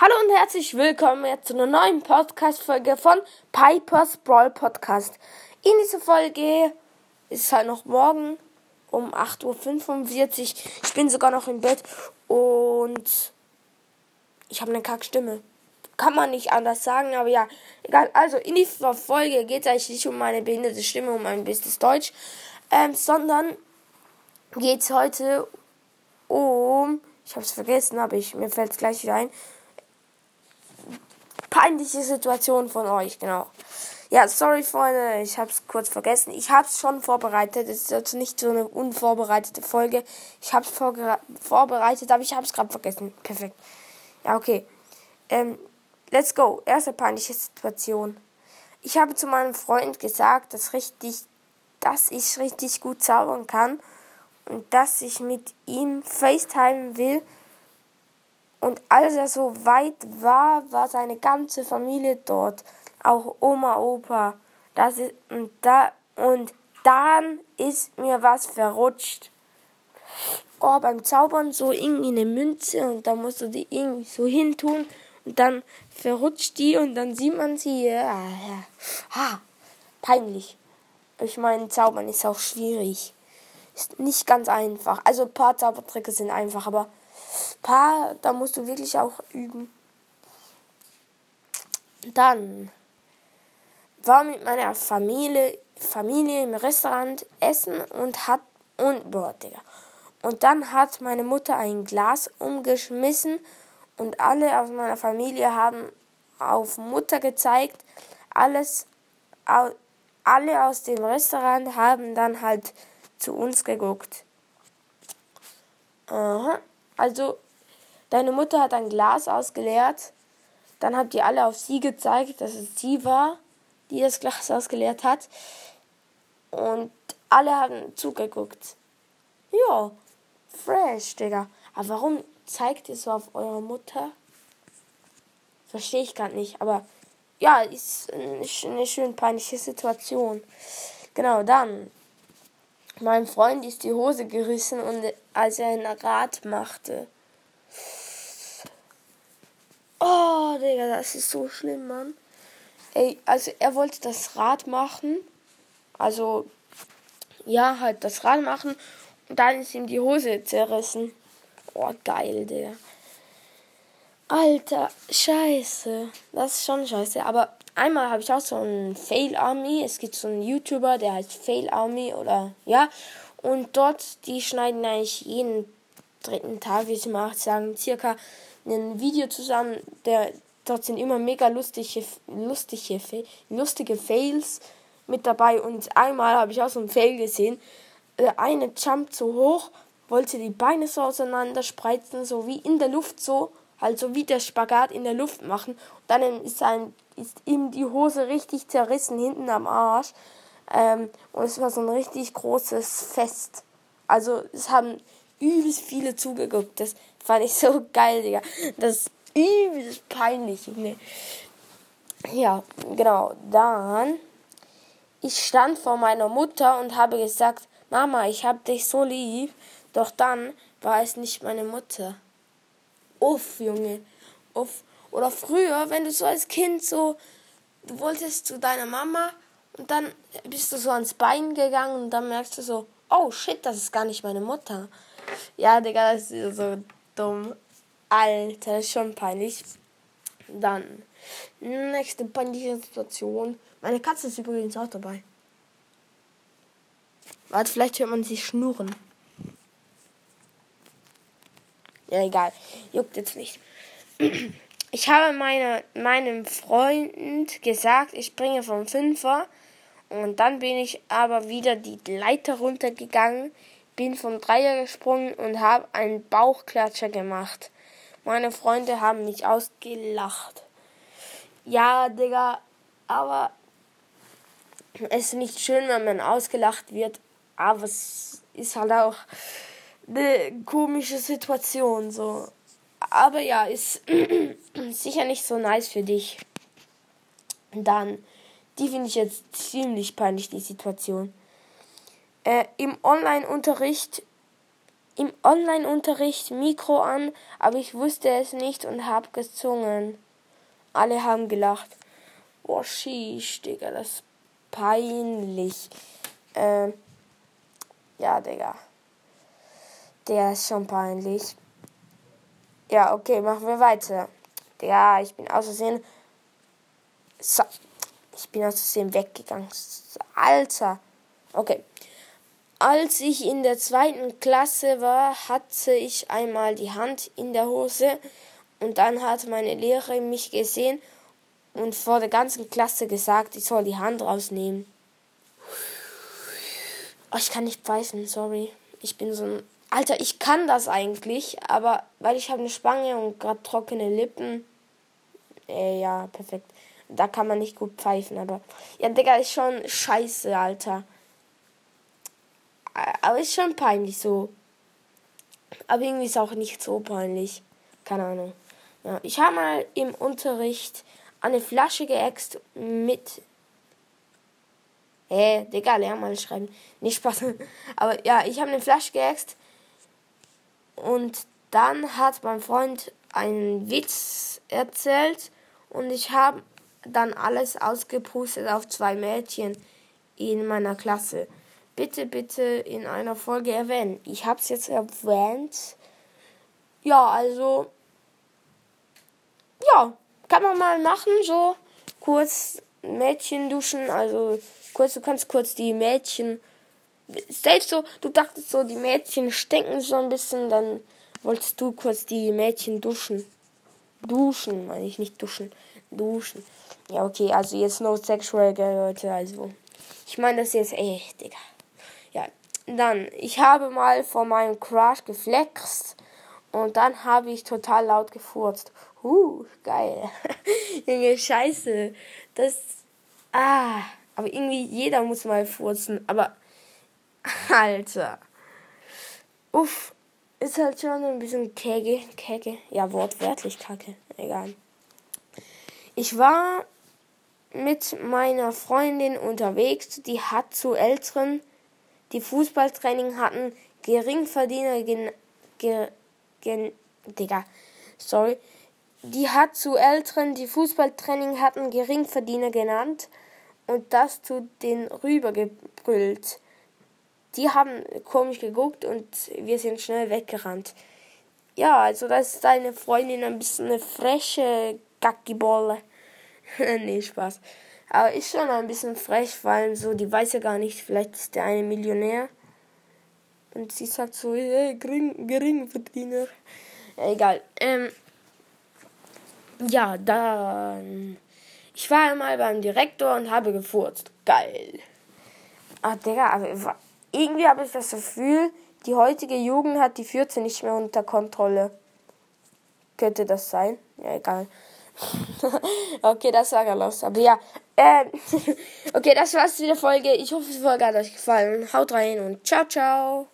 Hallo und herzlich willkommen jetzt zu einer neuen Podcast-Folge von Piper's Brawl Podcast. In dieser Folge ist halt noch morgen um 8.45 Uhr. Ich bin sogar noch im Bett und ich habe eine Kackstimme. Kann man nicht anders sagen, aber ja, egal. Also in dieser Folge geht es eigentlich nicht um meine behinderte Stimme, um mein bestes Deutsch, ähm, sondern geht es heute um, ich habe es vergessen, aber ich, mir fällt es gleich wieder ein, peinliche Situation von euch, genau. Ja, sorry, Freunde, ich hab's kurz vergessen. Ich hab's schon vorbereitet. Es ist jetzt nicht so eine unvorbereitete Folge. Ich hab's vorbereitet, aber ich hab's gerade vergessen. Perfekt. Ja, okay. Ähm, let's go. Erste peinliche Situation. Ich habe zu meinem Freund gesagt, dass richtig, dass ich richtig gut zaubern kann und dass ich mit ihm FaceTime will und als er so weit war, war seine ganze Familie dort. Auch Oma, Opa. Das ist, und, da, und dann ist mir was verrutscht. Oh, beim Zaubern so irgendwie eine Münze und da musst du die irgendwie so hintun und dann verrutscht die und dann sieht man sie. Ja, ja. Ha, peinlich. Ich meine, Zaubern ist auch schwierig. Ist nicht ganz einfach. Also ein paar Zaubertricks sind einfach, aber paar, da musst du wirklich auch üben. Dann war mit meiner Familie, Familie im Restaurant essen und hat und boah, Digga. Und dann hat meine Mutter ein Glas umgeschmissen und alle aus meiner Familie haben auf Mutter gezeigt. Alles alle aus dem Restaurant haben dann halt zu uns geguckt. Aha. Also, deine Mutter hat ein Glas ausgeleert. Dann habt ihr alle auf sie gezeigt, dass es sie war, die das Glas ausgeleert hat. Und alle haben zugeguckt. Ja, fresh, Digga. Aber warum zeigt ihr so auf eure Mutter? Verstehe ich gerade nicht. Aber ja, ist eine schön peinliche Situation. Genau, dann Meinem Freund ist die Hose gerissen und als er ein Rad machte. Oh, Digga, das ist so schlimm, Mann. Ey, also er wollte das Rad machen. Also, ja, halt das Rad machen. Und dann ist ihm die Hose zerrissen. Oh, geil, Digga. Alter, scheiße. Das ist schon scheiße. Aber einmal habe ich auch so einen Fail Army. Es gibt so einen YouTuber, der heißt Fail Army oder ja. Und dort, die schneiden eigentlich jeden dritten Tag, wie ich mal sagen, circa ein Video zusammen. Der, dort sind immer mega lustige, lustige, lustige Fails mit dabei. Und einmal habe ich auch so einen Fail gesehen. Der eine jumpt so hoch, wollte die Beine so auseinander spreizen, so wie in der Luft so also wie der Spagat in der Luft machen. Und dann ist, ein, ist ihm die Hose richtig zerrissen hinten am Arsch. Ähm, und es war so ein richtig großes Fest. Also es haben übelst viele zugeguckt. Das fand ich so geil, Digga. Das ist übelst peinlich. Nee. Ja, genau. Dann, ich stand vor meiner Mutter und habe gesagt, Mama, ich hab dich so lieb. Doch dann war es nicht meine Mutter. Uff, Junge. Uff. Oder früher, wenn du so als Kind so, du wolltest zu deiner Mama und dann bist du so ans Bein gegangen und dann merkst du so, oh shit, das ist gar nicht meine Mutter. Ja, Digga, das ist so dumm. Alter, das ist schon peinlich. Dann, nächste peinliche Situation. Meine Katze ist übrigens auch dabei. Warte, vielleicht hört man sie schnurren. Ja, egal. Juckt jetzt nicht. Ich habe meine, meinem Freund gesagt, ich springe vom Fünfer. Und dann bin ich aber wieder die Leiter runtergegangen, bin vom Dreier gesprungen und habe einen Bauchklatscher gemacht. Meine Freunde haben mich ausgelacht. Ja, Digga, aber es ist nicht schön, wenn man ausgelacht wird, aber es ist halt auch eine komische Situation so. Aber ja, ist sicher nicht so nice für dich. Dann, die finde ich jetzt ziemlich peinlich, die Situation. Äh, Im Online-Unterricht im Online-Unterricht Mikro an, aber ich wusste es nicht und hab gezungen. Alle haben gelacht. Boah, sheesh, Digga, das ist peinlich. Ähm, ja, Digga. Der ist schon peinlich. Ja, okay, machen wir weiter. Ja, ich bin aus Versehen. So. Ich bin aus Versehen weggegangen. Alter. Okay. Als ich in der zweiten Klasse war, hatte ich einmal die Hand in der Hose und dann hat meine Lehrerin mich gesehen und vor der ganzen Klasse gesagt, ich soll die Hand rausnehmen. Oh, ich kann nicht pfeifen, sorry. Ich bin so ein. Alter, ich kann das eigentlich, aber weil ich habe eine Spange und gerade trockene Lippen. Äh, ja, perfekt. Da kann man nicht gut pfeifen, aber. Ja, Digga, ist schon scheiße, Alter. Aber ist schon peinlich so. Aber irgendwie ist auch nicht so peinlich. Keine Ahnung. Ja, ich habe mal im Unterricht eine Flasche geäxt mit Hä, hey, Digga, lern mal schreiben. Nicht Spaß. Aber ja, ich habe eine Flasche geäxt. Und dann hat mein Freund einen Witz erzählt. Und ich habe dann alles ausgepustet auf zwei Mädchen in meiner Klasse. Bitte, bitte in einer Folge erwähnen. Ich habe es jetzt erwähnt. Ja, also. Ja, kann man mal machen, so kurz Mädchen duschen, also kurz, du kannst kurz die Mädchen. Selbst so, du dachtest so, die Mädchen stinken so ein bisschen, dann wolltest du kurz die Mädchen duschen. Duschen, meine ich nicht duschen. Duschen. Ja, okay, also jetzt no sexual, Leute, also. Ich meine das jetzt echt, Digga. Ja, dann, ich habe mal vor meinem Crush geflext und dann habe ich total laut gefurzt. Huh, geil. Junge, scheiße. Das, ah. Aber irgendwie jeder muss mal furzen. Aber, Alter. Uff. Ist halt schon ein bisschen kacke. Kacke. Ja, wortwörtlich kacke. Egal. Ich war mit meiner Freundin unterwegs. Die hat zu Älteren, die Fußballtraining hatten, Geringverdiener gen, gen, gen, Digga, sorry. Die hat zu Älteren, die Fußballtraining hatten, Geringverdiener genannt und das zu den rübergebrüllt. Die haben komisch geguckt und wir sind schnell weggerannt. Ja, also das ist deine Freundin ein bisschen eine freche Gackibolle. nee, Spaß. Aber ist schon ein bisschen frech, vor allem so, die weiß ja gar nicht, vielleicht ist der eine Millionär. Und sie sagt so, hey, gering, Geringverdiener. Egal. Ähm, ja, dann ich war einmal beim Direktor und habe gefurzt. Geil. Ah, Digga, aber irgendwie habe ich das Gefühl, die heutige Jugend hat die Fürze nicht mehr unter Kontrolle. Könnte das sein? Ja, egal. okay, das war los. Aber ja, äh, okay, das war's mit der Folge. Ich hoffe, die Folge hat euch gefallen. Haut rein und ciao, ciao.